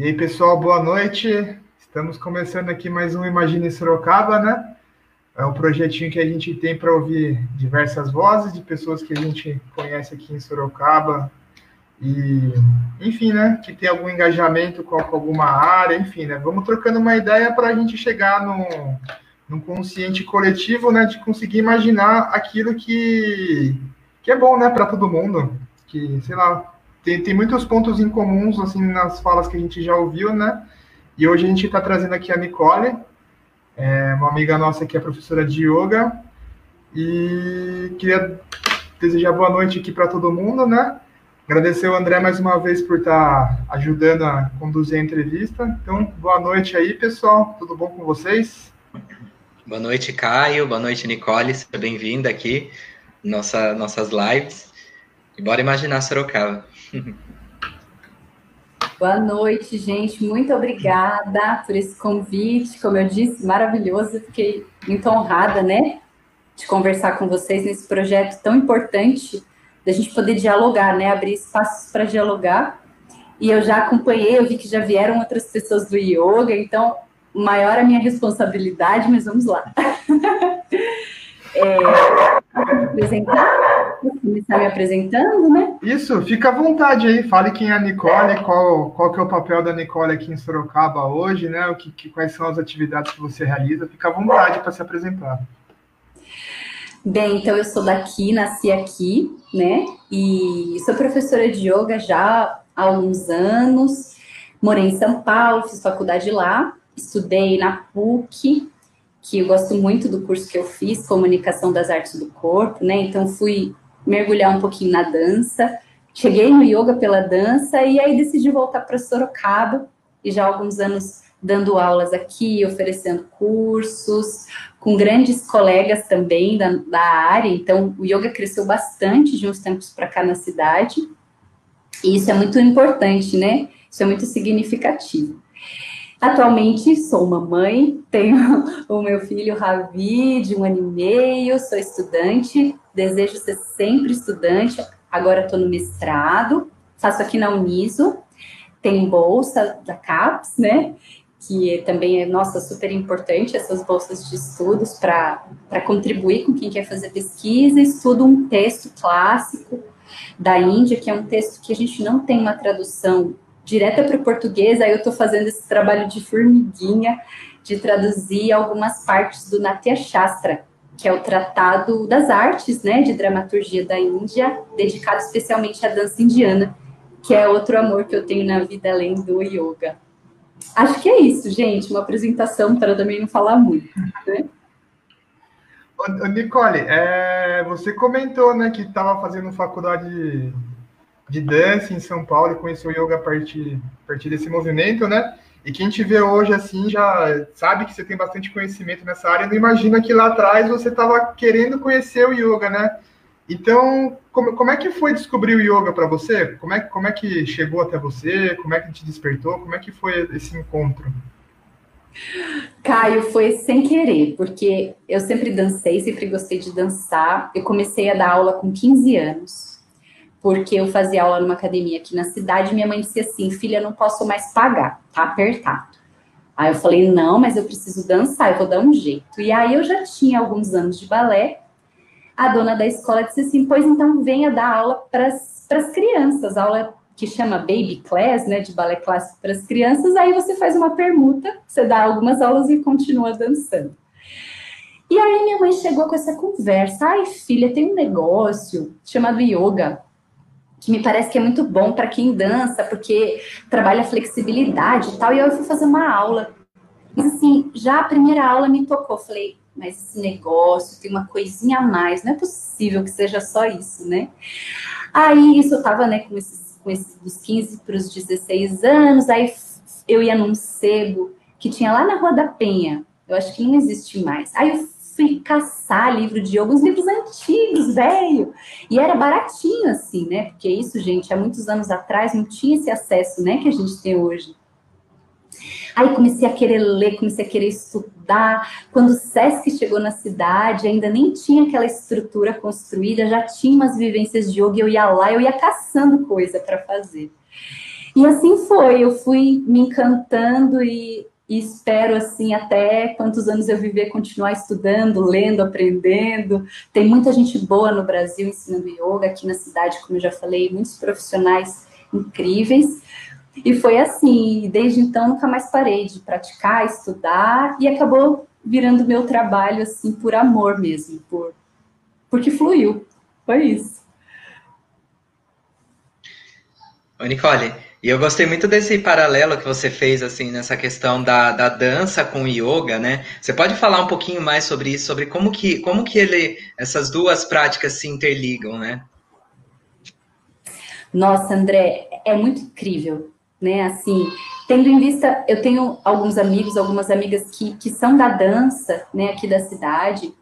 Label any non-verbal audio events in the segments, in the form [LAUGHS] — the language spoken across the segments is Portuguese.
E aí, pessoal, boa noite. Estamos começando aqui mais um Imagine Sorocaba, né? É um projetinho que a gente tem para ouvir diversas vozes de pessoas que a gente conhece aqui em Sorocaba e, enfim, né? Que tem algum engajamento com, alguma área, enfim, né? Vamos trocando uma ideia para a gente chegar no, no consciente coletivo, né? De conseguir imaginar aquilo que, que é bom, né? Para todo mundo. Que, sei lá, tem, tem muitos pontos em comuns, assim, nas falas que a gente já ouviu, né? E hoje a gente está trazendo aqui a Nicole, é uma amiga nossa que é professora de yoga, e queria desejar boa noite aqui para todo mundo, né? Agradecer o André mais uma vez por estar tá ajudando a conduzir a entrevista. Então, boa noite aí, pessoal. Tudo bom com vocês? Boa noite, Caio. Boa noite, Nicole. Seja bem-vinda aqui nossa nossas lives. E bora imaginar Sorocaba. [LAUGHS] Boa noite, gente. Muito obrigada por esse convite. Como eu disse, maravilhoso. Fiquei muito honrada, né, de conversar com vocês nesse projeto tão importante, da gente poder dialogar, né, abrir espaços para dialogar. E eu já acompanhei, eu vi que já vieram outras pessoas do yoga, então maior a minha responsabilidade, mas vamos lá. [LAUGHS] é, apresentar? Vou começar me apresentando, né? Isso, fica à vontade aí, fale quem é a Nicole, qual, qual que é o papel da Nicole aqui em Sorocaba hoje, né? O que, que quais são as atividades que você realiza, fica à vontade para se apresentar. Bem, então eu sou daqui, nasci aqui, né? E sou professora de yoga já há alguns anos. Morei em São Paulo, fiz faculdade lá, estudei na PUC, que eu gosto muito do curso que eu fiz, Comunicação das Artes do Corpo, né? Então fui mergulhar um pouquinho na dança. Cheguei no yoga pela dança e aí decidi voltar para Sorocaba e já há alguns anos dando aulas aqui, oferecendo cursos, com grandes colegas também da, da área. Então, o yoga cresceu bastante de uns tempos para cá na cidade. E isso é muito importante, né? Isso é muito significativo. Atualmente sou mamãe, tenho [LAUGHS] o meu filho Ravi, de um ano e meio, sou estudante, desejo ser sempre estudante, agora estou no mestrado, faço aqui na Uniso, tem bolsa da CAPES, né? Que também é, nossa, super importante, essas bolsas de estudos para contribuir com quem quer fazer pesquisa. Estudo um texto clássico da Índia, que é um texto que a gente não tem uma tradução direta para o português, aí eu estou fazendo esse trabalho de formiguinha, de traduzir algumas partes do Natya Shastra, que é o tratado das artes, né, de dramaturgia da Índia, dedicado especialmente à dança indiana, que é outro amor que eu tenho na vida além do yoga. Acho que é isso, gente, uma apresentação para também não falar muito, né? Nicole, é, você comentou, né, que estava fazendo faculdade de dança em São Paulo e conheceu o yoga a partir, a partir desse movimento, né? E quem te vê hoje assim já sabe que você tem bastante conhecimento nessa área, não imagina que lá atrás você estava querendo conhecer o yoga, né? Então, como, como é que foi descobrir o yoga para você? Como é, como é que chegou até você? Como é que te despertou? Como é que foi esse encontro? Caio, foi sem querer, porque eu sempre dancei, sempre gostei de dançar. Eu comecei a dar aula com 15 anos porque eu fazia aula numa academia aqui na cidade, minha mãe disse assim, filha, não posso mais pagar, tá apertado. Aí eu falei, não, mas eu preciso dançar, eu vou dar um jeito. E aí eu já tinha alguns anos de balé, a dona da escola disse assim, pois então venha dar aula para as crianças, aula que chama Baby Class, né, de balé clássico para as crianças, aí você faz uma permuta, você dá algumas aulas e continua dançando. E aí minha mãe chegou com essa conversa, ai filha, tem um negócio chamado yoga, que me parece que é muito bom para quem dança, porque trabalha flexibilidade e tal. E eu fui fazer uma aula. Mas assim, já a primeira aula me tocou. Falei, mas esse negócio tem uma coisinha a mais, não é possível que seja só isso, né? Aí isso eu tava, né, com esses, com esses dos 15 para os 16 anos, aí eu ia num sebo que tinha lá na Rua da Penha. Eu acho que não existe mais. Aí eu fui caçar livro de yoga, uns livros antigos, velho. E era baratinho, assim, né? Porque isso, gente, há muitos anos atrás não tinha esse acesso, né, que a gente tem hoje. Aí comecei a querer ler, comecei a querer estudar. Quando o SESC chegou na cidade, ainda nem tinha aquela estrutura construída, já tinha umas vivências de yoga, eu ia lá, eu ia caçando coisa para fazer. E assim foi, eu fui me encantando e, e, espero assim até quantos anos eu viver continuar estudando, lendo, aprendendo. Tem muita gente boa no Brasil ensinando yoga aqui na cidade, como eu já falei, muitos profissionais incríveis. E foi assim, desde então nunca mais parei de praticar, estudar e acabou virando meu trabalho assim por amor mesmo, por porque fluiu. Foi isso. Ô, Nicole, e eu gostei muito desse paralelo que você fez, assim, nessa questão da, da dança com o yoga, né? Você pode falar um pouquinho mais sobre isso, sobre como que, como que ele, essas duas práticas se interligam, né? Nossa, André, é muito incrível, né? Assim, tendo em vista, eu tenho alguns amigos, algumas amigas que, que são da dança, né, aqui da cidade,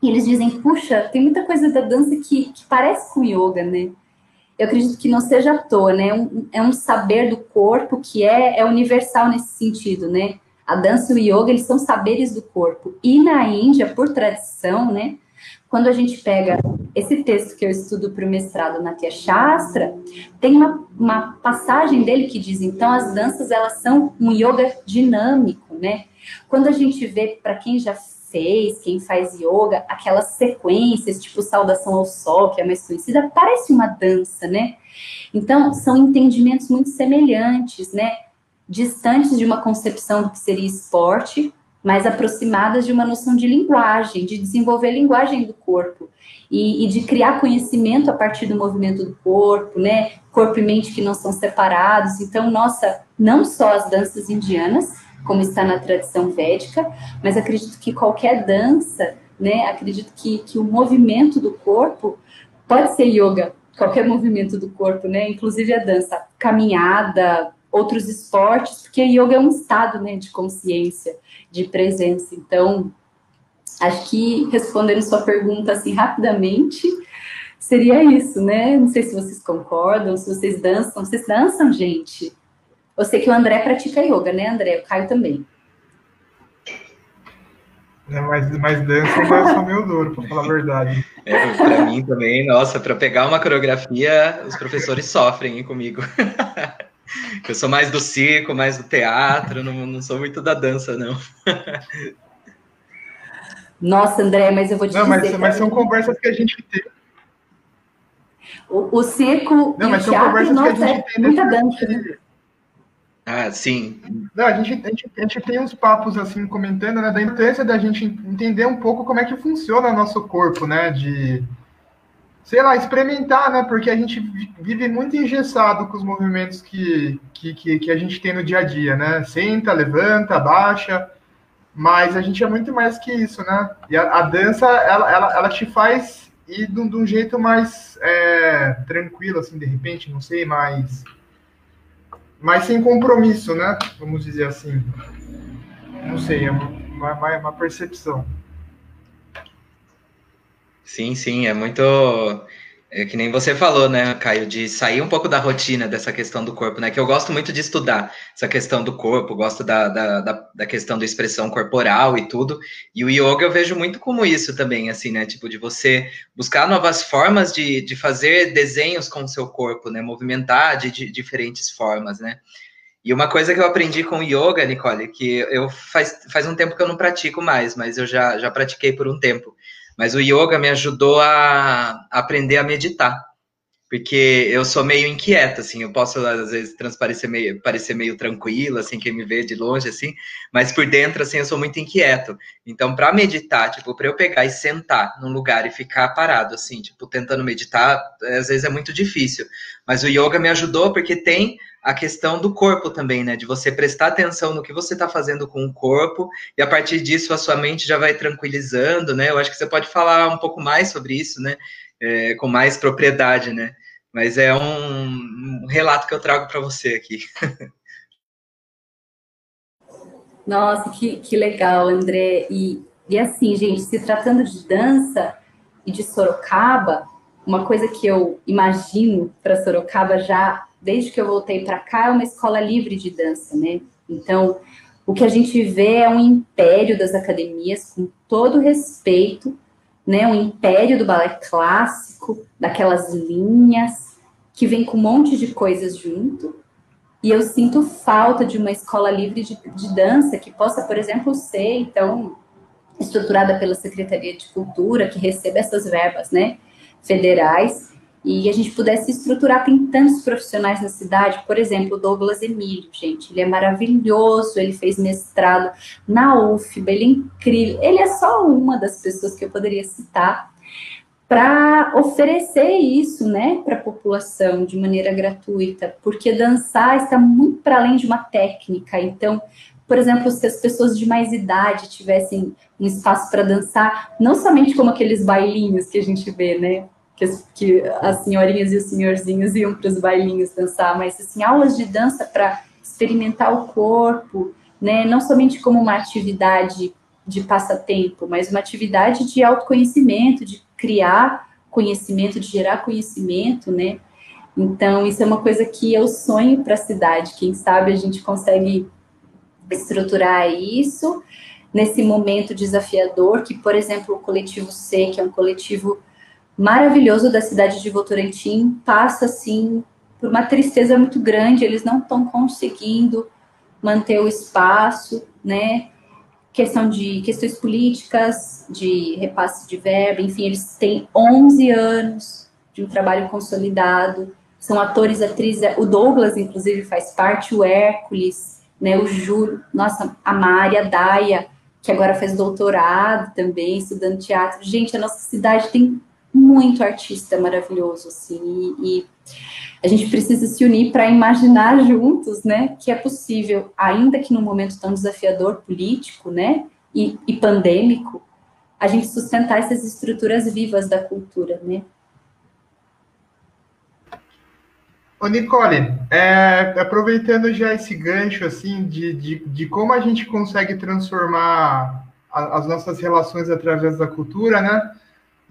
e eles dizem, puxa, tem muita coisa da dança que, que parece com yoga, né? Eu acredito que não seja à toa, né? É um, é um saber do corpo que é, é universal nesse sentido, né? A dança e o yoga, eles são saberes do corpo. E na Índia, por tradição, né? Quando a gente pega esse texto que eu estudo para o mestrado na Tia Shastra, tem uma, uma passagem dele que diz, então, as danças, elas são um yoga dinâmico, né? Quando a gente vê, para quem já fez, quem faz yoga, aquelas sequências, tipo saudação ao sol, que é mais conhecida, parece uma dança, né? Então, são entendimentos muito semelhantes, né? Distantes de uma concepção do que seria esporte, mas aproximadas de uma noção de linguagem, de desenvolver a linguagem do corpo e, e, de criar conhecimento a partir do movimento do corpo, né? Corpo e mente que não são separados. Então, nossa, não só as danças indianas, como está na tradição védica, mas acredito que qualquer dança, né, acredito que, que o movimento do corpo pode ser yoga, qualquer movimento do corpo, né, inclusive a dança, caminhada, outros esportes, porque yoga é um estado, né, de consciência, de presença. Então, acho que respondendo sua pergunta assim rapidamente, seria isso, né? Não sei se vocês concordam, se vocês dançam, vocês dançam, gente? Eu sei que o André pratica yoga, né, André? O Caio também. É, mas, mas dança eu sou meio duro, para falar a verdade. É, para mim também, nossa, para pegar uma coreografia, os professores sofrem comigo. [LAUGHS] Eu sou mais do circo, mais do teatro, não, não sou muito da dança, não. Nossa, André, mas eu vou te não, dizer... Mas, mas são conversas que a gente tem. O, o circo não, mas são teatro, conversas nossa, que a gente é tem muita dança, né? Ah, sim. Não, a gente, a, gente, a gente tem uns papos assim comentando, né, da importância da gente entender um pouco como é que funciona o nosso corpo, né, de sei lá, experimentar, né, porque a gente vive muito engessado com os movimentos que, que, que, que a gente tem no dia a dia, né, senta, levanta, baixa, mas a gente é muito mais que isso, né, e a, a dança, ela, ela, ela te faz ir de, um jeito mais é, tranquilo, assim, de repente, não sei, mais mas sem compromisso, né? Vamos dizer assim. Não sei, é uma, uma, uma percepção. Sim, sim, é muito. É que nem você falou, né, Caio, de sair um pouco da rotina dessa questão do corpo, né? Que eu gosto muito de estudar essa questão do corpo, gosto da, da, da, da, questão da expressão corporal e tudo. E o yoga eu vejo muito como isso também, assim, né? Tipo, de você buscar novas formas de, de fazer desenhos com o seu corpo, né? Movimentar de, de diferentes formas, né? E uma coisa que eu aprendi com yoga, Nicole, que eu faz, faz um tempo que eu não pratico mais, mas eu já, já pratiquei por um tempo mas o yoga me ajudou a aprender a meditar. Porque eu sou meio inquieta, assim, eu posso às vezes transparecer meio, parecer meio tranquilo, assim, quem me vê de longe, assim, mas por dentro, assim, eu sou muito inquieto. Então, para meditar, tipo, para eu pegar e sentar num lugar e ficar parado, assim, tipo, tentando meditar, às vezes é muito difícil. Mas o yoga me ajudou porque tem a questão do corpo também, né? De você prestar atenção no que você está fazendo com o corpo e a partir disso a sua mente já vai tranquilizando, né? Eu acho que você pode falar um pouco mais sobre isso, né? É, com mais propriedade, né? Mas é um, um relato que eu trago para você aqui. [LAUGHS] Nossa, que, que legal, André. E, e assim, gente, se tratando de dança e de Sorocaba, uma coisa que eu imagino para Sorocaba já desde que eu voltei para cá, é uma escola livre de dança, né? Então, o que a gente vê é um império das academias, com todo respeito, né? Um império do balé clássico, daquelas linhas, que vem com um monte de coisas junto, E eu sinto falta de uma escola livre de, de dança que possa, por exemplo, ser, então, estruturada pela Secretaria de Cultura, que recebe essas verbas, né, federais, e a gente pudesse estruturar, tem tantos profissionais na cidade, por exemplo, o Douglas Emílio, gente, ele é maravilhoso, ele fez mestrado na UFBA, ele é incrível, ele é só uma das pessoas que eu poderia citar para oferecer isso, né, para a população de maneira gratuita, porque dançar está muito para além de uma técnica. Então, por exemplo, se as pessoas de mais idade tivessem um espaço para dançar, não somente como aqueles bailinhos que a gente vê, né, que as, que as senhorinhas e os senhorzinhos iam para os bailinhos dançar, mas assim aulas de dança para experimentar o corpo, né, não somente como uma atividade de passatempo, mas uma atividade de autoconhecimento, de criar conhecimento, de gerar conhecimento, né? Então, isso é uma coisa que eu sonho para a cidade. Quem sabe a gente consegue estruturar isso nesse momento desafiador, que, por exemplo, o coletivo C, que é um coletivo maravilhoso da cidade de Votorantim, passa, assim, por uma tristeza muito grande. Eles não estão conseguindo manter o espaço, né? Questão de questões políticas, de repasse de verba, enfim, eles têm 11 anos de um trabalho consolidado, são atores, atrizes, o Douglas, inclusive, faz parte, o Hércules, né, o Júlio, nossa, a Maria, a Daia, que agora faz doutorado também, estudando teatro. Gente, a nossa cidade tem muito artista maravilhoso, assim, e, e a gente precisa se unir para imaginar juntos, né, que é possível, ainda que num momento tão desafiador político, né, e, e pandêmico, a gente sustentar essas estruturas vivas da cultura, né. Ô Nicole, é, aproveitando já esse gancho assim de, de, de como a gente consegue transformar a, as nossas relações através da cultura, né?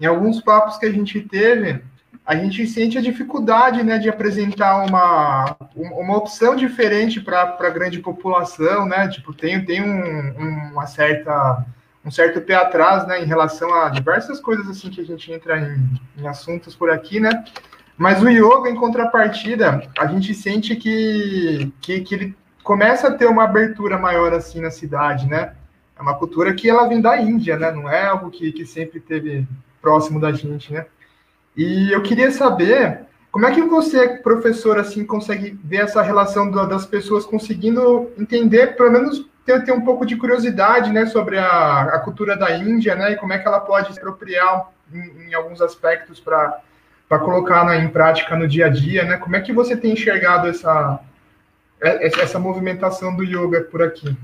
Em alguns papos que a gente teve, a gente sente a dificuldade né, de apresentar uma, uma opção diferente para a grande população, né? Tipo, tem, tem um, uma certa, um certo pé atrás né, em relação a diversas coisas assim que a gente entra em, em assuntos por aqui, né? Mas o yoga, em contrapartida, a gente sente que, que, que ele começa a ter uma abertura maior assim na cidade, né? É uma cultura que ela vem da Índia, né? Não é algo que, que sempre teve próximo da gente, né? E eu queria saber como é que você, professor, assim, consegue ver essa relação do, das pessoas conseguindo entender, pelo menos ter, ter um pouco de curiosidade, né, sobre a, a, cultura da Índia, né, e como é que ela pode se apropriar em, em alguns aspectos para para colocar né, em prática no dia a dia, né? Como é que você tem enxergado essa essa movimentação do yoga por aqui?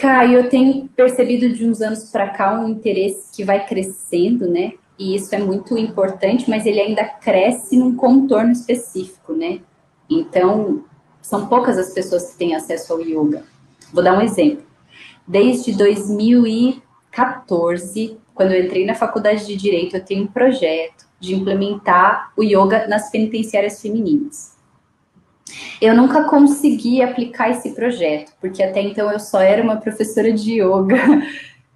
Caio, eu tenho percebido de uns anos para cá um interesse que vai crescendo, né? E isso é muito importante, mas ele ainda cresce num contorno específico, né? Então, são poucas as pessoas que têm acesso ao yoga. Vou dar um exemplo. Desde 2014, quando eu entrei na faculdade de Direito, eu tenho um projeto de implementar o yoga nas penitenciárias femininas. Eu nunca consegui aplicar esse projeto, porque até então eu só era uma professora de yoga.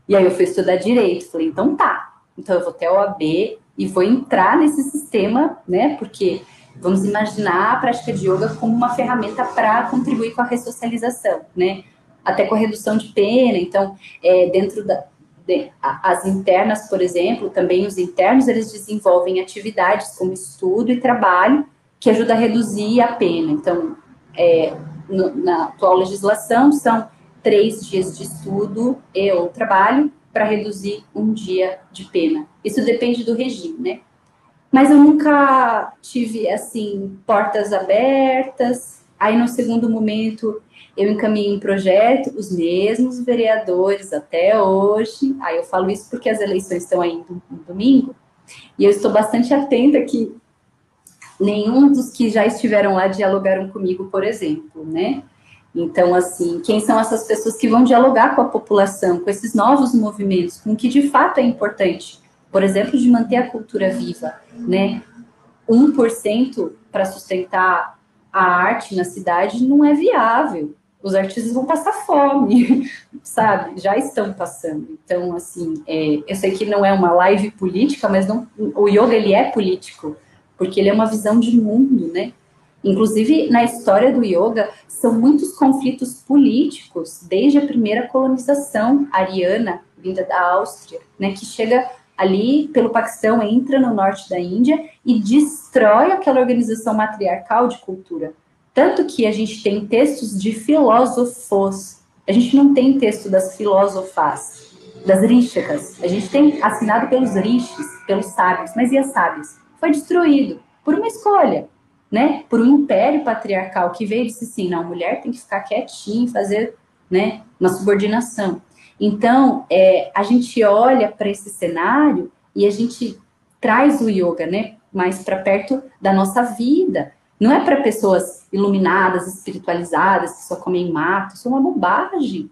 E aí eu fui estudar direito. Falei, então tá. Então eu vou até o AB e vou entrar nesse sistema, né? Porque vamos imaginar a prática de yoga como uma ferramenta para contribuir com a ressocialização, né? Até com a redução de pena. Então, é, dentro da, de, as internas, por exemplo, também os internos, eles desenvolvem atividades como estudo e trabalho que ajuda a reduzir a pena. Então, é, no, na atual legislação, são três dias de estudo e ou trabalho para reduzir um dia de pena. Isso depende do regime, né? Mas eu nunca tive, assim, portas abertas. Aí, no segundo momento, eu encaminhei um projeto, os mesmos vereadores até hoje. Aí eu falo isso porque as eleições estão aí no domingo. E eu estou bastante atenta que nenhum dos que já estiveram lá dialogaram comigo, por exemplo, né? Então, assim, quem são essas pessoas que vão dialogar com a população, com esses novos movimentos, com o que de fato é importante? Por exemplo, de manter a cultura viva, né? 1% para sustentar a arte na cidade não é viável. Os artistas vão passar fome, [LAUGHS] sabe? Já estão passando. Então, assim, é, eu sei que não é uma live política, mas não, o yoga ele é político porque ele é uma visão de mundo, né? Inclusive, na história do yoga, são muitos conflitos políticos, desde a primeira colonização ariana, vinda da Áustria, né, que chega ali pelo Paquistão, entra no norte da Índia e destrói aquela organização matriarcal de cultura. Tanto que a gente tem textos de filósofos, a gente não tem texto das filósofas, das rísticas. A gente tem assinado pelos rishis, pelos sábios, mas e as sábias? Foi destruído por uma escolha, né? Por um império patriarcal que veio e disse assim, não, a mulher tem que ficar quietinha fazer, né, uma subordinação. Então, é, a gente olha para esse cenário e a gente traz o yoga, né, mais para perto da nossa vida. Não é para pessoas iluminadas, espiritualizadas, que só comem mato, isso é uma bobagem.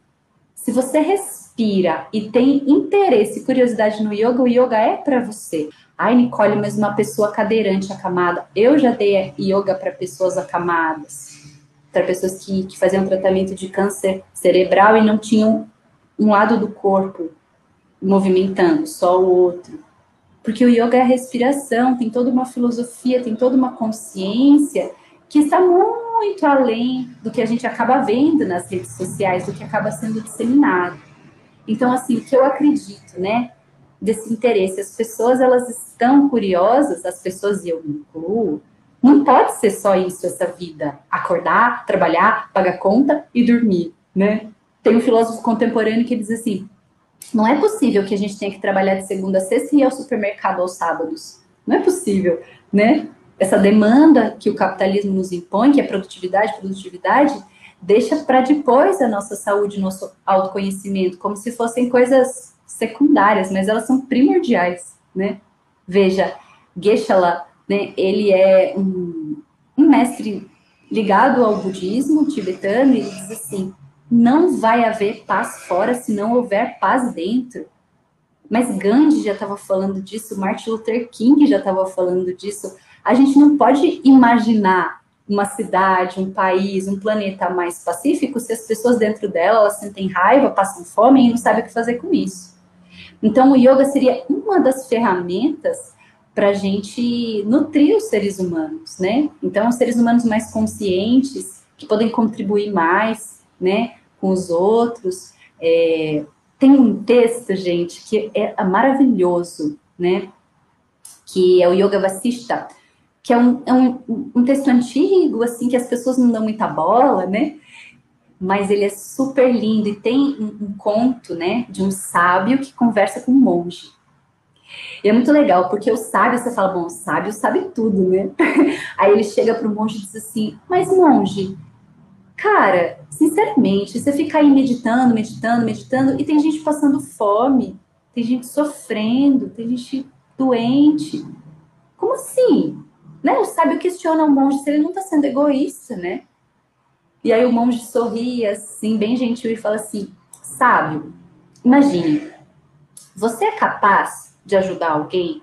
Se você respira e tem interesse e curiosidade no yoga, o yoga é para você. Ai, Nicole, mas uma pessoa cadeirante acamada. Eu já dei yoga para pessoas acamadas, para pessoas que, que faziam tratamento de câncer cerebral e não tinham um lado do corpo movimentando, só o outro. Porque o yoga é a respiração, tem toda uma filosofia, tem toda uma consciência que está muito além do que a gente acaba vendo nas redes sociais, do que acaba sendo disseminado. Então, assim, o que eu acredito, né, desse interesse, as pessoas, elas estão curiosas, as pessoas, e eu me incluo, não pode ser só isso, essa vida, acordar, trabalhar, pagar conta e dormir, né? Tem um filósofo contemporâneo que diz assim: não é possível que a gente tenha que trabalhar de segunda a sexta e ir ao supermercado aos sábados. Não é possível, né? Essa demanda que o capitalismo nos impõe, que é produtividade, produtividade, deixa para depois a nossa saúde, nosso autoconhecimento, como se fossem coisas secundárias, mas elas são primordiais, né? Veja, Geshe-la, né, ele é um, um mestre ligado ao budismo tibetano, e ele diz assim, não vai haver paz fora se não houver paz dentro. Mas Gandhi já estava falando disso, Martin Luther King já estava falando disso. A gente não pode imaginar uma cidade, um país, um planeta mais pacífico se as pessoas dentro dela elas sentem raiva, passam fome e não sabem o que fazer com isso. Então, o yoga seria uma das ferramentas para a gente nutrir os seres humanos, né? Então, os seres humanos mais conscientes, que podem contribuir mais, né? com os outros. É, tem um texto, gente, que é maravilhoso, né? Que é o Yoga Vasista, que é um, é um, um texto antigo, assim, que as pessoas não dão muita bola, né? Mas ele é super lindo e tem um, um conto, né, de um sábio que conversa com um monge. E é muito legal, porque o sábio, você fala, bom, o sábio sabe tudo, né? [LAUGHS] Aí ele chega para o monge e diz assim: Mas, monge, Cara, sinceramente, você fica aí meditando, meditando, meditando, e tem gente passando fome, tem gente sofrendo, tem gente doente. Como assim? Né? O sábio questiona o monge se ele não está sendo egoísta, né? E aí o monge sorri assim, bem gentil, e fala assim: sábio, imagine, você é capaz de ajudar alguém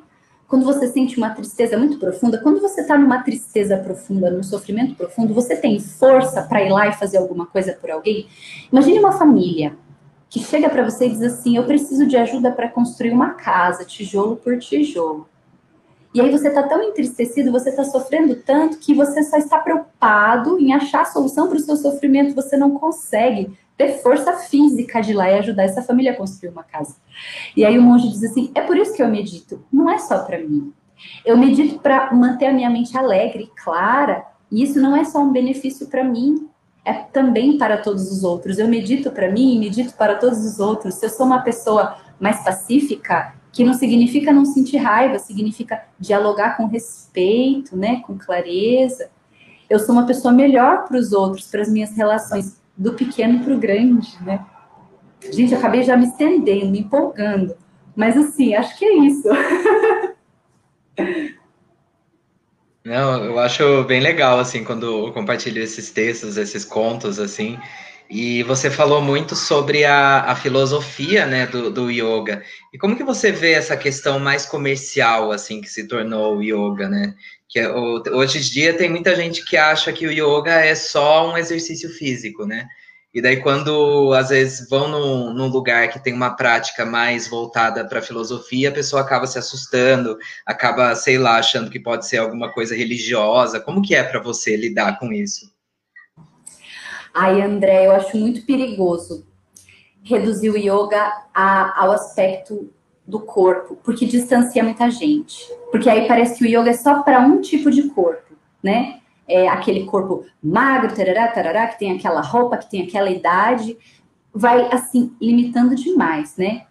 quando você sente uma tristeza muito profunda, quando você está numa tristeza profunda, num sofrimento profundo, você tem força para ir lá e fazer alguma coisa por alguém? Imagine uma família que chega para você e diz assim: Eu preciso de ajuda para construir uma casa, tijolo por tijolo. E aí você está tão entristecido, você está sofrendo tanto que você só está preocupado em achar a solução para o seu sofrimento, você não consegue ter força física de ir lá e ajudar essa família a construir uma casa. E aí o monge diz assim: é por isso que eu medito, não é só para mim. Eu medito para manter a minha mente alegre clara, e isso não é só um benefício para mim, é também para todos os outros. Eu medito para mim e medito para todos os outros. Se eu sou uma pessoa mais pacífica, que não significa não sentir raiva, significa dialogar com respeito, né, com clareza. Eu sou uma pessoa melhor para os outros, para as minhas relações do pequeno para o grande, né? Gente, eu acabei já me estendendo, me empolgando. Mas assim, acho que é isso. Não, eu acho bem legal, assim, quando eu compartilho esses textos, esses contos, assim. E você falou muito sobre a, a filosofia, né, do, do yoga. E como que você vê essa questão mais comercial, assim, que se tornou o yoga, né? que é hoje em dia tem muita gente que acha que o yoga é só um exercício físico, né? E daí, quando às vezes vão num, num lugar que tem uma prática mais voltada para a filosofia, a pessoa acaba se assustando, acaba, sei lá, achando que pode ser alguma coisa religiosa. Como que é para você lidar com isso? Ai, André, eu acho muito perigoso reduzir o yoga a, ao aspecto do corpo, porque distancia muita gente. Porque aí parece que o yoga é só para um tipo de corpo, né? É aquele corpo magro, tarará, tarará, que tem aquela roupa, que tem aquela idade, vai assim limitando demais, né?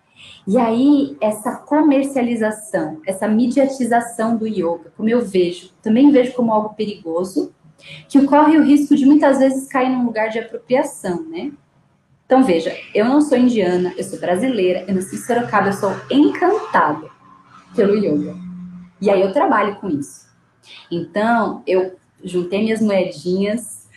E aí essa comercialização, essa mediatização do yoga, como eu vejo, também vejo como algo perigoso, que corre o risco de muitas vezes cair num lugar de apropriação, né? Então, veja, eu não sou indiana, eu sou brasileira, eu nasci em Sorocaba, eu sou encantada pelo yoga. E aí eu trabalho com isso. Então, eu juntei minhas moedinhas,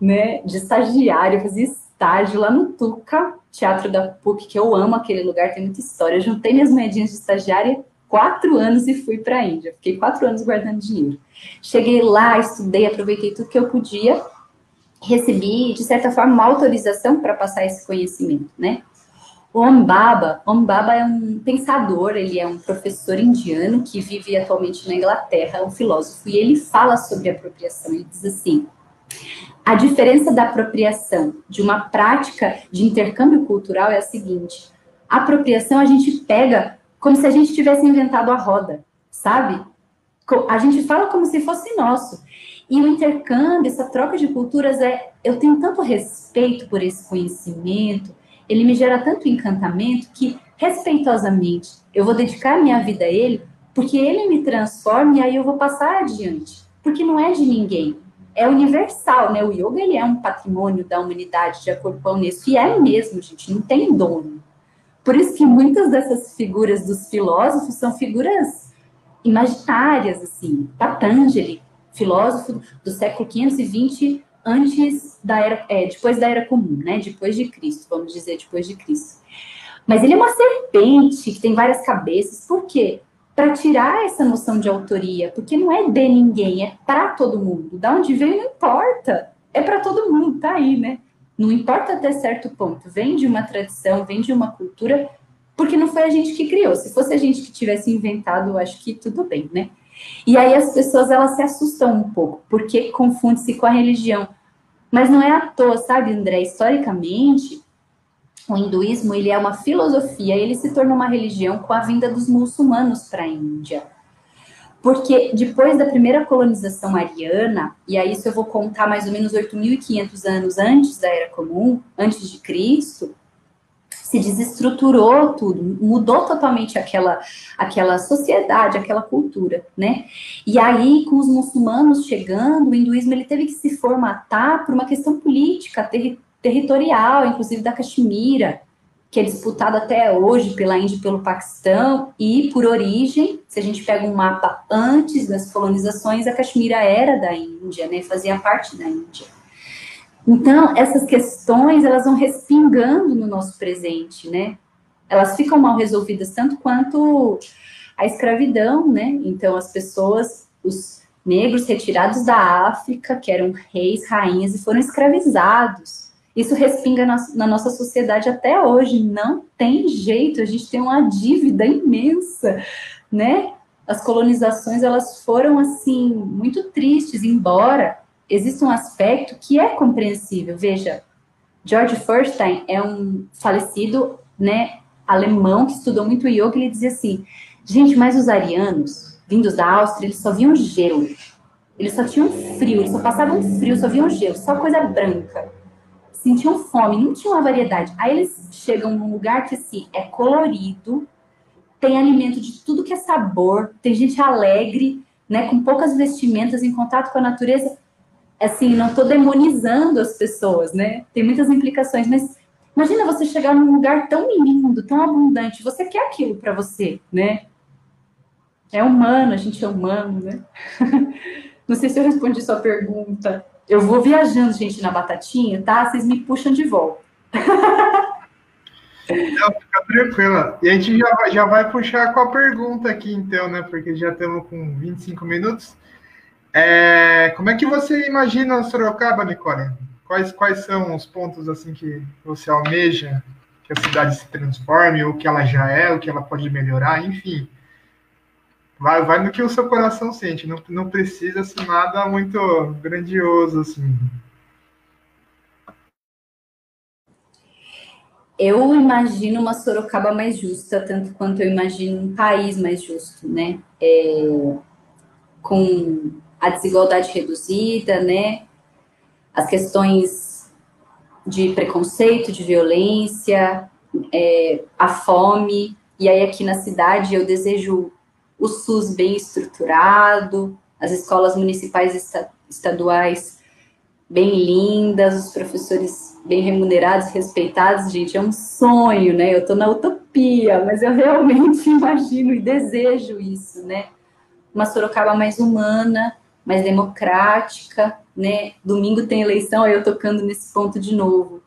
né, de estagiário, fazia estágio lá no Tuca, Teatro da PUC, que eu amo aquele lugar, tem muita história. Eu juntei minhas moedinhas de estagiária quatro anos e fui para a Índia. Fiquei quatro anos guardando dinheiro. Cheguei lá, estudei, aproveitei tudo que eu podia recebi, de certa forma, uma autorização para passar esse conhecimento, né? O Ombaba, Ombaba é um pensador, ele é um professor indiano que vive atualmente na Inglaterra, um filósofo, e ele fala sobre apropriação. Ele diz assim: a diferença da apropriação de uma prática de intercâmbio cultural é a seguinte: a apropriação a gente pega como se a gente tivesse inventado a roda, sabe? A gente fala como se fosse nosso. E o intercâmbio, essa troca de culturas, é, eu tenho tanto respeito por esse conhecimento, ele me gera tanto encantamento que, respeitosamente, eu vou dedicar minha vida a ele, porque ele me transforma e aí eu vou passar adiante. Porque não é de ninguém, é universal, né? O yoga ele é um patrimônio da humanidade, de acordo com a Unesco, e é mesmo, gente, não tem dono. Por isso que muitas dessas figuras dos filósofos são figuras imaginárias, assim. Patanjali, filósofo do século 520 antes da era, é, depois da era comum, né? Depois de Cristo, vamos dizer, depois de Cristo. Mas ele é uma serpente que tem várias cabeças. Por quê? Para tirar essa noção de autoria, porque não é de ninguém, é para todo mundo. Da onde veio não importa, é para todo mundo, tá aí, né? Não importa até certo ponto. Vem de uma tradição, vem de uma cultura, porque não foi a gente que criou. Se fosse a gente que tivesse inventado, eu acho que tudo bem, né? E aí as pessoas elas se assustam um pouco, porque confunde-se com a religião. Mas não é à toa, sabe, André? Historicamente, o hinduísmo ele é uma filosofia, ele se tornou uma religião com a vinda dos muçulmanos para a Índia. Porque depois da primeira colonização ariana, e aí isso eu vou contar mais ou menos 8.500 anos antes da Era Comum, antes de Cristo, se desestruturou tudo, mudou totalmente aquela, aquela sociedade, aquela cultura, né? E aí, com os muçulmanos chegando, o hinduísmo ele teve que se formatar por uma questão política, terri territorial, inclusive da Caxemira, que é disputado até hoje pela Índia e pelo Paquistão, e por origem, se a gente pega um mapa antes das colonizações, a Caxemira era da Índia, né? Fazia parte da Índia. Então, essas questões, elas vão respingando no nosso presente, né? Elas ficam mal resolvidas tanto quanto a escravidão, né? Então, as pessoas, os negros retirados da África, que eram reis, rainhas e foram escravizados. Isso respinga na, na nossa sociedade até hoje. Não tem jeito, a gente tem uma dívida imensa, né? As colonizações, elas foram, assim, muito tristes, embora existe um aspecto que é compreensível. Veja, George Furstein é um falecido, né, alemão que estudou muito yoga, ele dizia assim: gente, mas os arianos, vindos da Áustria, eles só viam gelo. Eles só tinham frio, eles só passavam frio, só viam gelo, só coisa branca. Sentiam fome, não tinha uma variedade. Aí eles chegam num lugar que assim é colorido, tem alimento de tudo que é sabor, tem gente alegre, né, com poucas vestimentas, em contato com a natureza assim, não estou demonizando as pessoas, né? Tem muitas implicações, mas imagina você chegar num lugar tão lindo, tão abundante, você quer aquilo para você, né? É humano, a gente é humano, né? [LAUGHS] Não sei se eu respondi sua pergunta. Eu vou viajando, gente, na batatinha, tá? Vocês me puxam de volta. Não, fica tranquila. E a gente já, já vai puxar com a pergunta aqui, então, né? Porque já estamos com 25 minutos. É, como é que você imagina Sorocaba, Nicole? quais, quais são os pontos assim que você almeja que a cidade se transforme, ou que ela já é, o que ela pode melhorar, enfim. Vai, vai no que o seu coração sente, não, não precisa ser nada muito grandioso, assim. Eu imagino uma Sorocaba mais justa, tanto quanto eu imagino um país mais justo, né? É, com a desigualdade reduzida, né? As questões de preconceito, de violência, é, a fome. E aí aqui na cidade eu desejo o SUS bem estruturado, as escolas municipais estaduais bem lindas, os professores bem remunerados, respeitados, gente, é um sonho, né? Eu estou na utopia, mas eu realmente [LAUGHS] imagino e desejo isso, né? Uma Sorocaba mais humana, mais democrática, né? Domingo tem eleição, aí eu tocando nesse ponto de novo.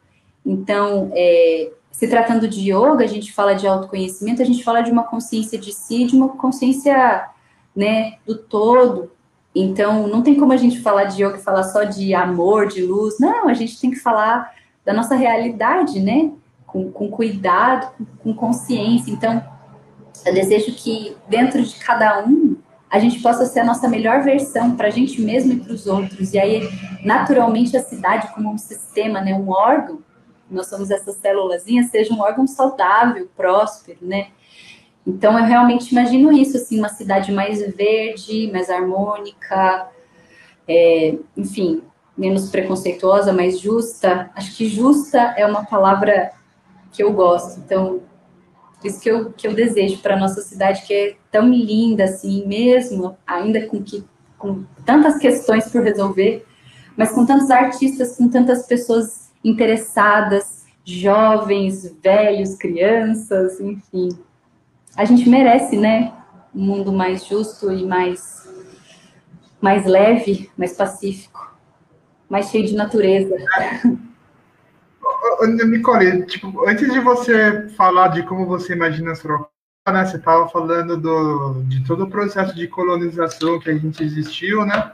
Então, é, se tratando de yoga, a gente fala de autoconhecimento, a gente fala de uma consciência de si, de uma consciência, né, do todo. Então, não tem como a gente falar de yoga e falar só de amor, de luz. Não, a gente tem que falar da nossa realidade, né? Com, com cuidado, com, com consciência. Então, eu desejo que dentro de cada um a gente possa ser a nossa melhor versão para a gente mesmo e para os outros. E aí, naturalmente, a cidade como um sistema, né, um órgão, nós somos essas célulazinhas, seja um órgão saudável, próspero, né? Então, eu realmente imagino isso, assim, uma cidade mais verde, mais harmônica, é, enfim, menos preconceituosa, mais justa. Acho que justa é uma palavra que eu gosto. Então, isso que eu, que eu desejo para a nossa cidade, que é tão linda, assim, mesmo, ainda com, que, com tantas questões por resolver, mas com tantos artistas, com tantas pessoas interessadas, jovens, velhos, crianças, enfim. A gente merece, né? Um mundo mais justo e mais, mais leve, mais pacífico, mais cheio de natureza. Nicole, tipo, antes de você falar de como você imagina Sorocaba, né, você estava falando do, de todo o processo de colonização que a gente existiu, né?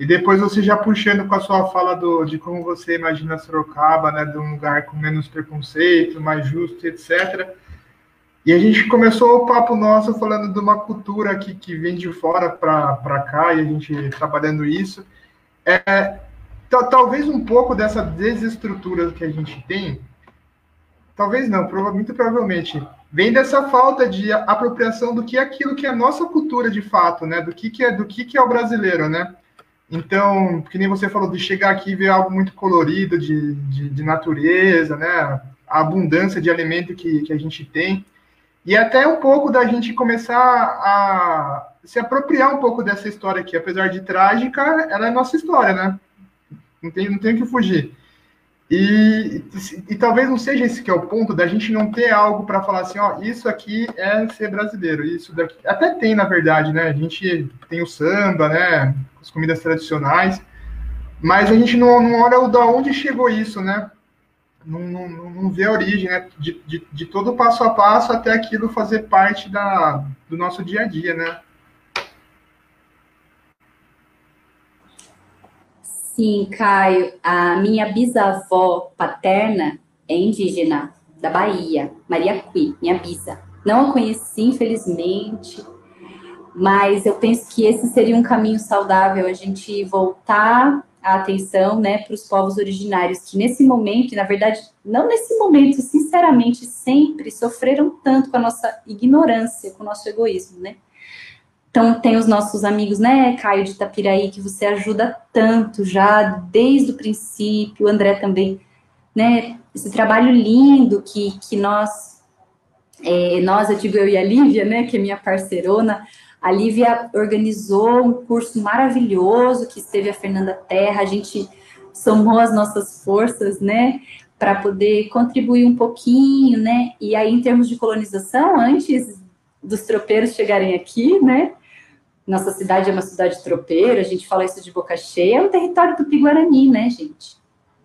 E depois você já puxando com a sua fala do, de como você imagina Sorocaba, né, de um lugar com menos preconceito, mais justo, etc. E a gente começou o papo nosso falando de uma cultura que, que vem de fora para cá e a gente trabalhando isso. É, talvez um pouco dessa desestrutura que a gente tem, talvez não, muito provavelmente, vem dessa falta de apropriação do que é aquilo que é nossa cultura de fato, né? Do que, que é do que, que é o brasileiro, né? Então, que nem você falou, de chegar aqui e ver algo muito colorido, de, de, de natureza, né? A abundância de alimento que, que a gente tem. E até um pouco da gente começar a se apropriar um pouco dessa história aqui. Apesar de trágica, ela é nossa história, né? Não tem, não tem o que fugir. E, e, talvez não seja esse que é o ponto da gente não ter algo para falar assim, ó, isso aqui é ser brasileiro, isso daqui. Até tem, na verdade, né? A gente tem o samba, né? As comidas tradicionais, mas a gente não, não olha o da onde chegou isso, né? Não, não, não vê a origem, né? De, de, de todo passo a passo até aquilo fazer parte da, do nosso dia a dia, né? Sim, Caio, a minha bisavó paterna é indígena da Bahia, Maria Cui, minha bisa. Não a conheci, infelizmente, mas eu penso que esse seria um caminho saudável, a gente voltar a atenção né, para os povos originários, que nesse momento, na verdade, não nesse momento, sinceramente, sempre sofreram tanto com a nossa ignorância, com o nosso egoísmo, né? Então, tem os nossos amigos, né, Caio de Itapiraí, que você ajuda tanto já desde o princípio, o André também, né, esse trabalho lindo que, que nós, é, nós, eu digo eu e a Lívia, né, que é minha parceirona, a Lívia organizou um curso maravilhoso que esteve a Fernanda Terra, a gente somou as nossas forças, né, para poder contribuir um pouquinho, né, e aí em termos de colonização, antes dos tropeiros chegarem aqui, né, nossa cidade é uma cidade tropeira, a gente fala isso de boca cheia, é um território do Piguarani, né, gente?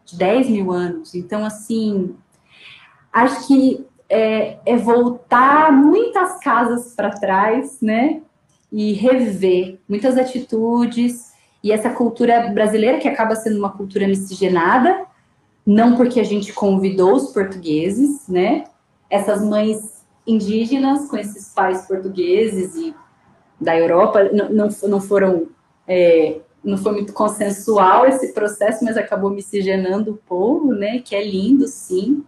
De 10 mil anos. Então, assim, acho que é, é voltar muitas casas para trás, né? E rever muitas atitudes e essa cultura brasileira, que acaba sendo uma cultura miscigenada, não porque a gente convidou os portugueses, né? Essas mães indígenas com esses pais portugueses e da Europa não, não, não foram é, não foi muito consensual esse processo, mas acabou miscigenando o povo, né? Que é lindo, sim.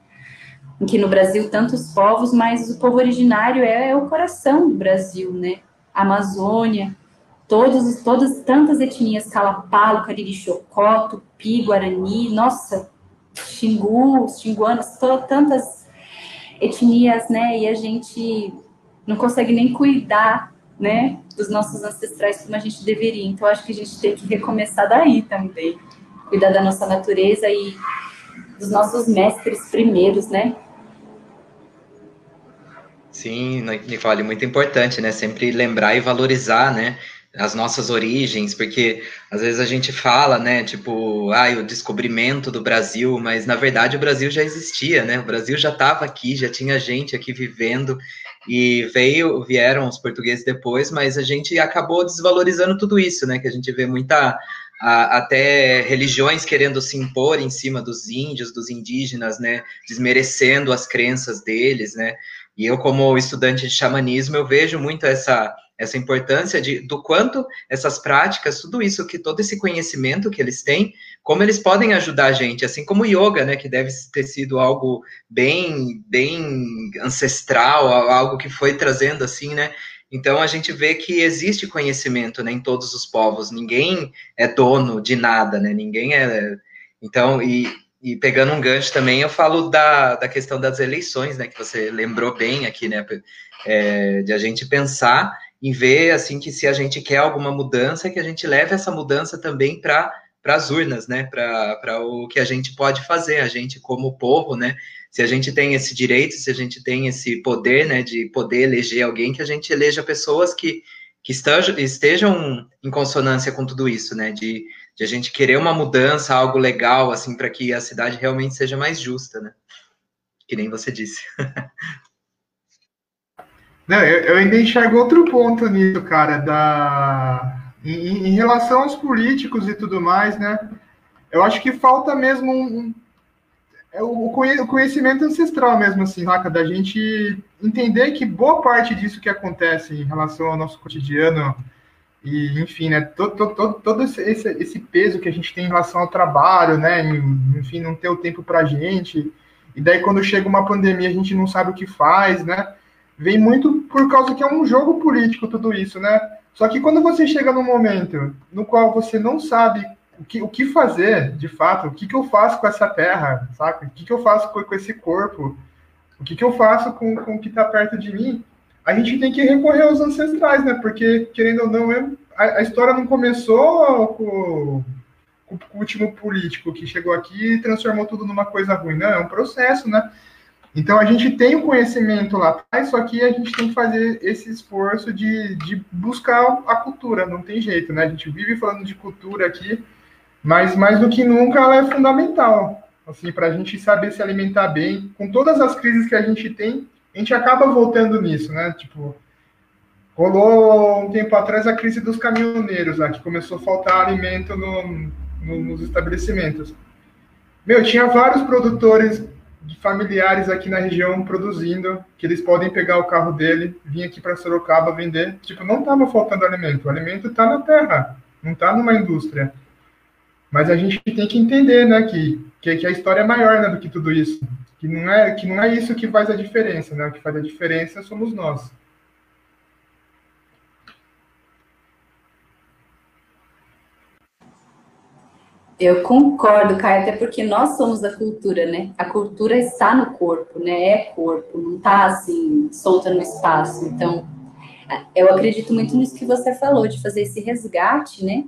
Que no Brasil tantos povos, mas o povo originário é, é o coração do Brasil, né? Amazônia, todos, todas tantas etnias, Calapalo, Cariri Chocó, Tupi, Guarani, nossa, Xingu, xinguanos, tantas etnias, né? E a gente não consegue nem cuidar, né, dos nossos ancestrais como a gente deveria. Então acho que a gente tem que recomeçar daí também, cuidar da nossa natureza e dos nossos mestres primeiros, né? Sim, Nicole, muito importante, né? Sempre lembrar e valorizar, né? as nossas origens, porque às vezes a gente fala, né, tipo, ah, o descobrimento do Brasil, mas na verdade o Brasil já existia, né? O Brasil já estava aqui, já tinha gente aqui vivendo e veio, vieram os portugueses depois, mas a gente acabou desvalorizando tudo isso, né? Que a gente vê muita a, até religiões querendo se impor em cima dos índios, dos indígenas, né? Desmerecendo as crenças deles, né? E eu, como estudante de xamanismo, eu vejo muito essa essa importância de, do quanto essas práticas, tudo isso, que todo esse conhecimento que eles têm, como eles podem ajudar a gente, assim como o yoga, né, que deve ter sido algo bem, bem ancestral, algo que foi trazendo assim, né, então a gente vê que existe conhecimento né, em todos os povos, ninguém é dono de nada, né, ninguém é, então, e, e pegando um gancho também, eu falo da, da questão das eleições, né, que você lembrou bem aqui, né, é, de a gente pensar em ver assim que se a gente quer alguma mudança, que a gente leve essa mudança também para para as urnas, né? Para o que a gente pode fazer, a gente como povo, né? Se a gente tem esse direito, se a gente tem esse poder, né, de poder eleger alguém, que a gente eleja pessoas que, que estejam, estejam em consonância com tudo isso, né? De, de a gente querer uma mudança, algo legal, assim, para que a cidade realmente seja mais justa, né? Que nem você disse. [LAUGHS] Não, eu, eu ainda enxergo outro ponto nisso, cara, da... Em, em, relação aos políticos e tudo mais, né? Eu acho que falta mesmo um, é o conhecimento ancestral mesmo, assim? Da gente entender que boa parte disso que acontece em relação ao nosso cotidiano e, enfim, né? Todo, todo, todo esse, esse peso que a gente tem em relação ao trabalho, né? Enfim, não ter o tempo pra gente. E daí, quando chega uma pandemia, a gente não sabe o que faz, né? Vem muito por causa que é um jogo político tudo isso, né? Só que quando você chega num momento no qual você não sabe o que, o que fazer, de fato, o que, que eu faço com essa terra, sabe? O que, que eu faço com, com esse corpo, o que, que eu faço com, com o que está perto de mim, a gente tem que recorrer aos ancestrais, né? Porque, querendo ou não, é, a, a história não começou com, com, o último político que chegou aqui e transformou tudo numa coisa ruim, não, é um processo, né? Então a gente tem o conhecimento lá atrás, só que a gente tem que fazer esse esforço de, de buscar a cultura, não tem jeito, né? A gente vive falando de cultura aqui, mas mais do que nunca ela é fundamental, assim, para a gente saber se alimentar bem. Com todas as crises que a gente tem, a gente acaba voltando nisso, né? Tipo, rolou um tempo atrás a crise dos caminhoneiros, lá, que começou a faltar alimento no, no, nos estabelecimentos. Meu, tinha vários produtores de familiares aqui na região produzindo, que eles podem pegar o carro dele, vir aqui para Sorocaba vender. Tipo, não estava faltando alimento. O alimento está na terra, não está numa indústria. Mas a gente tem que entender, né, que, que, que, a história é maior né, do que tudo isso. Que não, é, que não é isso que faz a diferença, né? O que faz a diferença somos nós. Eu concordo, Caio, até porque nós somos a cultura, né? A cultura está no corpo, né? É corpo, não está assim, solta no espaço. Então, eu acredito muito nisso que você falou, de fazer esse resgate, né?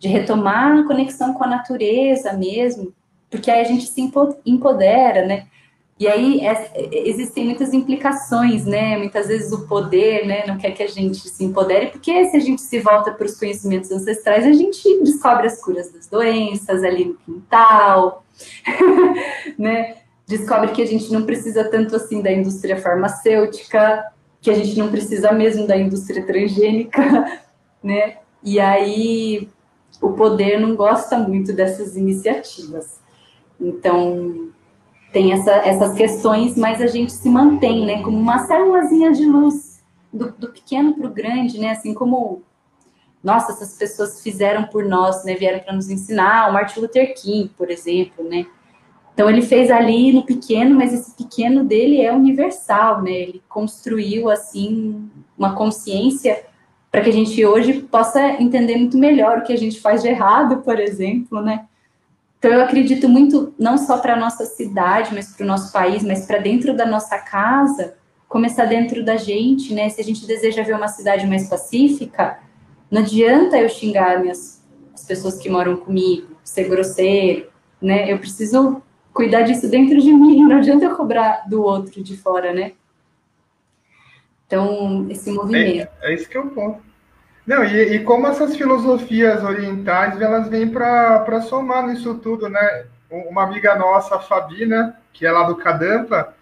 De retomar a conexão com a natureza mesmo, porque aí a gente se empodera, né? E aí é, existem muitas implicações, né? Muitas vezes o poder, né, não quer que a gente se empodere, porque se a gente se volta para os conhecimentos ancestrais, a gente descobre as curas das doenças ali no quintal, [LAUGHS] né? Descobre que a gente não precisa tanto assim da indústria farmacêutica, que a gente não precisa mesmo da indústria transgênica, [LAUGHS] né? E aí o poder não gosta muito dessas iniciativas. Então, tem essa, essas questões, mas a gente se mantém, né, como uma célulazinha de luz, do, do pequeno para o grande, né, assim como, nossa, essas pessoas fizeram por nós, né, vieram para nos ensinar, o Martin Luther King, por exemplo, né, então ele fez ali no pequeno, mas esse pequeno dele é universal, né, ele construiu, assim, uma consciência para que a gente hoje possa entender muito melhor o que a gente faz de errado, por exemplo, né, então, eu acredito muito, não só para a nossa cidade, mas para o nosso país, mas para dentro da nossa casa, começar dentro da gente, né? Se a gente deseja ver uma cidade mais pacífica, não adianta eu xingar minhas, as pessoas que moram comigo, ser grosseiro, né? Eu preciso cuidar disso dentro de mim, não adianta eu cobrar do outro de fora, né? Então, esse movimento. É, é isso que eu ponto. Não, e, e, como essas filosofias orientais, elas vêm para somar nisso tudo, né? Uma amiga nossa, a Fabina, que é lá do Cadampa,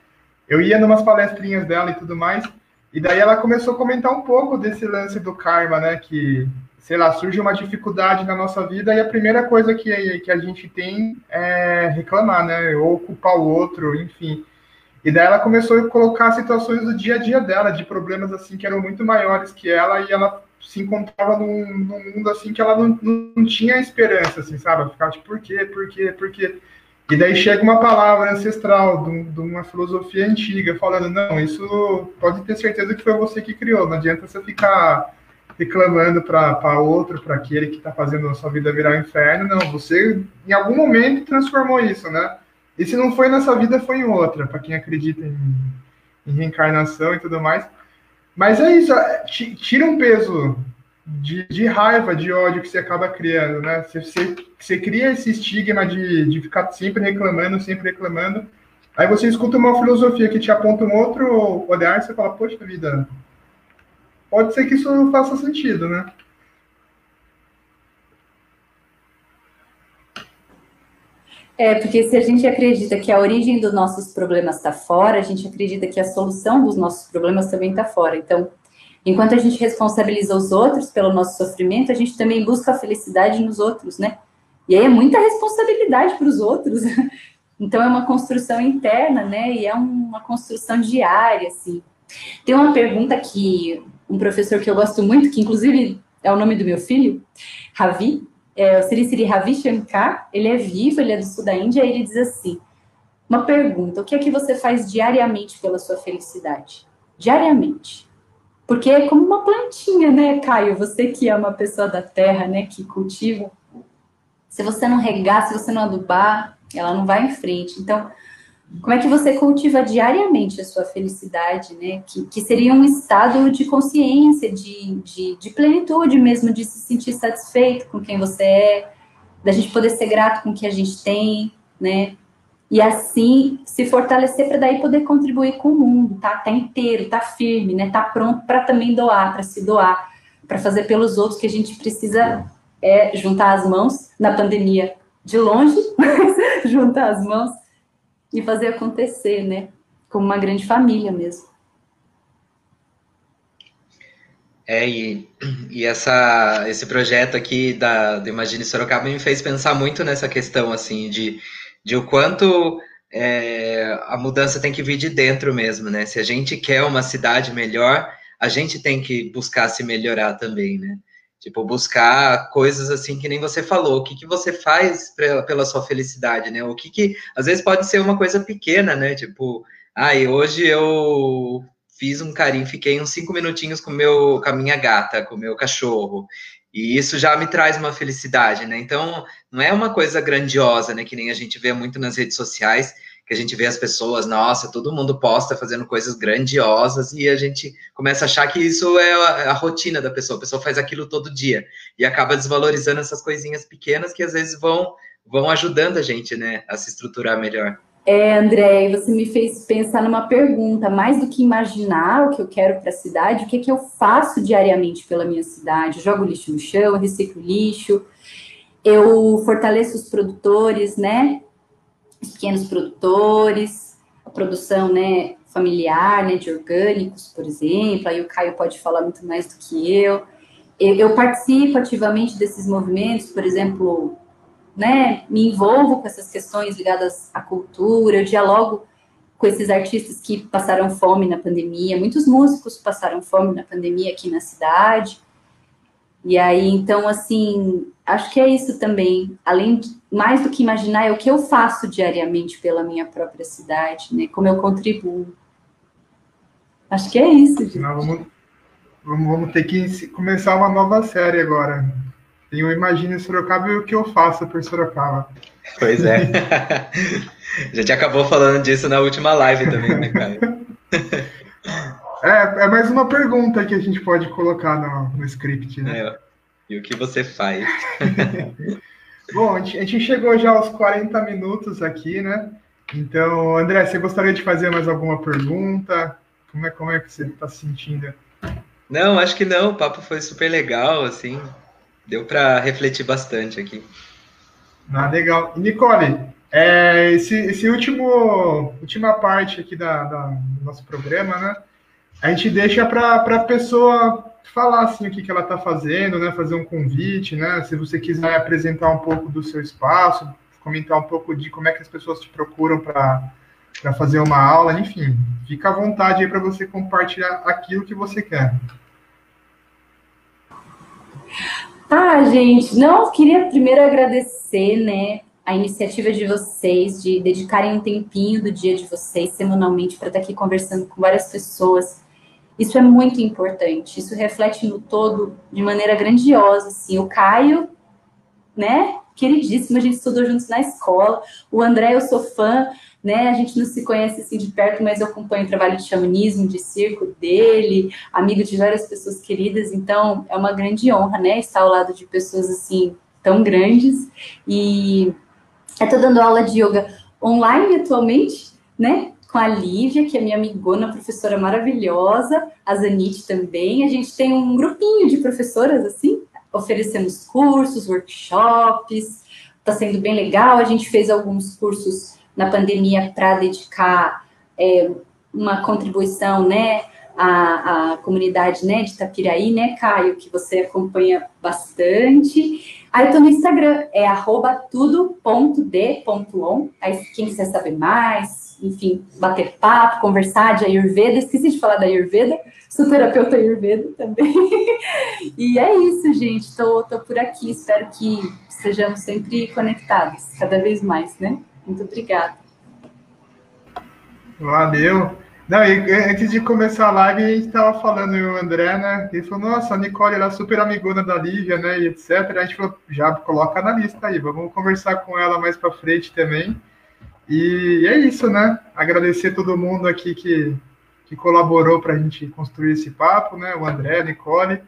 eu ia numas palestrinhas dela e tudo mais, e daí ela começou a comentar um pouco desse lance do karma, né? Que, sei lá, surge uma dificuldade na nossa vida e a primeira coisa que, que a gente tem é reclamar, né? Ou culpar o outro, enfim. E daí ela começou a colocar situações do dia a dia dela, de problemas assim que eram muito maiores que ela, e ela se encontrava num, num, mundo assim que ela não, não tinha esperança, assim, sabe? Ficava tipo, por quê, por quê, por quê? E daí chega uma palavra ancestral, de, de uma filosofia antiga, falando, não, isso pode ter certeza que foi você que criou, não adianta você ficar reclamando para outro, para aquele que está fazendo a sua vida virar um inferno, não, você em algum momento transformou isso, né? E se não foi nessa vida, foi em outra, para quem acredita em, em reencarnação e tudo mais. Mas é isso, é, tira um peso de, de, raiva, de ódio que você acaba criando, né? Você, você, você cria esse estigma de, de ficar sempre reclamando, sempre reclamando. Aí você escuta uma filosofia que te aponta um outro olhar e você fala, poxa vida, pode ser que isso não faça sentido, né? É, porque se a gente acredita que a origem dos nossos problemas está fora, a gente acredita que a solução dos nossos problemas também está fora. Então, enquanto a gente responsabiliza os outros pelo nosso sofrimento, a gente também busca a felicidade nos outros, né? E aí é muita responsabilidade para os outros. [LAUGHS] Então, é uma construção interna, né? E é uma construção diária, assim. Tem uma pergunta que um professor que eu gosto muito, que inclusive é o nome do meu filho, Ravi, é, o Sri Sri Ravi Shankar, ele é vivo, ele é do sul da Índia, e ele diz assim, uma pergunta, o que é que você faz diariamente pela sua felicidade? Diariamente. Porque é como uma plantinha, né, Caio? Você que é uma pessoa da terra, né, que cultiva, se você não regar, se você não adubar, ela não vai em frente. Então, como é que você cultiva diariamente a sua felicidade, né? Que, que seria um estado de consciência, de, de, de, plenitude mesmo, de se sentir satisfeito com quem você é, da gente poder ser grato com o que a gente tem, né? E assim se fortalecer para daí poder contribuir com o mundo, tá? Tá inteiro, tá firme, né? Tá pronto para também doar, para se doar, para fazer pelos outros que a gente precisa é juntar as mãos na pandemia de longe, [LAUGHS] juntar as mãos e fazer acontecer, né? Como uma grande família mesmo. É, e, e essa, esse projeto aqui da, do Imagine Sorocaba me fez pensar muito nessa questão, assim, de, de o quanto é, a mudança tem que vir de dentro mesmo, né? Se a gente quer uma cidade melhor, a gente tem que buscar se melhorar também, né? Tipo, buscar coisas assim que nem você falou. O que, que você faz pra, pela sua felicidade, né? O que que... Às vezes pode ser uma coisa pequena, né? Tipo, ai, ah, hoje eu fiz um carinho, fiquei uns cinco minutinhos com, meu, com a minha gata, com o meu cachorro. E isso já me traz uma felicidade, né? Então, não é uma coisa grandiosa, né? Que nem a gente vê muito nas redes sociais, que a gente vê as pessoas, nossa, todo mundo posta fazendo coisas grandiosas e a gente começa a achar que isso é a, a, rotina da pessoa, a pessoa faz aquilo todo dia e acaba desvalorizando essas coisinhas pequenas que às vezes vão vão ajudando a gente, né, a se estruturar melhor. É, André, você me fez pensar numa pergunta, mais do que imaginar o que eu quero para a cidade, o que, é que eu faço diariamente pela minha cidade? Eu jogo lixo no chão, reciclo lixo, eu fortaleço os produtores, né? Pequenos produtores, a produção né, familiar, né, de orgânicos, por exemplo, aí o Caio pode falar muito mais do que eu. Eu, eu participo ativamente desses movimentos, por exemplo, né, me envolvo com essas questões ligadas à cultura, eu dialogo com esses artistas que passaram fome na pandemia, muitos músicos passaram fome na pandemia aqui na cidade. E aí, então, assim, acho que é isso também. Além de, mais do que imaginar, é o que eu faço diariamente pela minha própria cidade, né? Como eu contribuo. Acho que é isso, gente. Não, vamos, vamos, vamos, ter que começar uma nova série agora. Tem o Imagine Sorocaba e o que eu faço por Sorocaba. Pois é. [LAUGHS] [LAUGHS] A gente acabou falando disso na última live também, né, Caio? [LAUGHS] É, é mais uma pergunta que a gente pode colocar no, no script, né? É, e o que você faz? [LAUGHS] Bom, a gente, chegou já aos 40 minutos aqui, né? Então, André, você gostaria de fazer mais alguma pergunta? Como é, como é que você está se sentindo? Não, acho que não. O papo foi super legal, assim. Deu para refletir bastante aqui. Ah, legal. E Nicole, é, esse, esse último última parte aqui da, da, do nosso programa, né? A gente deixa para a pessoa falar assim o que, que ela está fazendo, né? Fazer um convite, né? Se você quiser apresentar um pouco do seu espaço, comentar um pouco de como é que as pessoas te procuram para fazer uma aula, enfim, fica à vontade aí para você compartilhar aquilo que você quer. Ah, gente, não, queria primeiro agradecer, né, a iniciativa de vocês de dedicarem um tempinho do dia de vocês semanalmente para estar aqui conversando com várias pessoas. Isso é muito importante. Isso reflete no todo de maneira grandiosa. Assim, o Caio, né? Queridíssimo, a gente estudou juntos na escola. O André, eu sou fã, né? A gente não se conhece assim de perto, mas eu acompanho o trabalho de xamanismo, de circo dele, amigo de várias pessoas queridas. Então, é uma grande honra, né? Estar ao lado de pessoas assim tão grandes e eu estou dando aula de yoga online atualmente, né? Com a Lívia, que é minha amigona, professora maravilhosa, a Zanite também. A gente tem um grupinho de professoras, assim, oferecemos cursos, workshops, está sendo bem legal. A gente fez alguns cursos na pandemia para dedicar é, uma contribuição, né, à, à comunidade, né, de Tapiraí, né, Caio, que você acompanha bastante. Aí eu tô no Instagram, é arroba tudo.d.on. Aí quem quiser saber mais, enfim, bater papo, conversar de Ayurveda, esqueci de falar da Ayurveda, sou terapeuta Ayurveda também. [LAUGHS] e é isso, gente, tô, tô por aqui, espero que sejamos sempre conectados, cada vez mais, né? Muito obrigada. Valeu. Não, e antes de começar a live, a gente estava falando, o André, né? Ele falou, nossa, a Nicole era super amigona da Lívia, né? E etc. A gente falou, já coloca na lista aí, vamos conversar com ela mais para frente também. E é isso, né? Agradecer todo mundo aqui que, que colaborou para a gente construir esse papo, né? O André, a Nicole.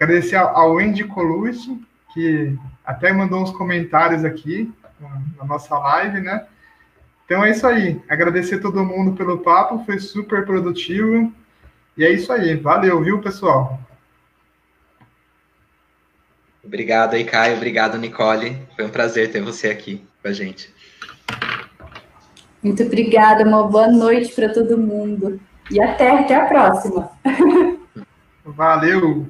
Agradecer ao Wendy Colucci, que até mandou uns comentários aqui na nossa live, né? Então é isso aí. Agradecer todo mundo pelo papo, foi super produtivo. E é isso aí. Valeu, viu, pessoal? Obrigado aí, Caio. Obrigado, Nicole. Foi um prazer ter você aqui com a gente. Muito obrigada. Uma boa noite para todo mundo. E até, até a próxima. [LAUGHS] Valeu.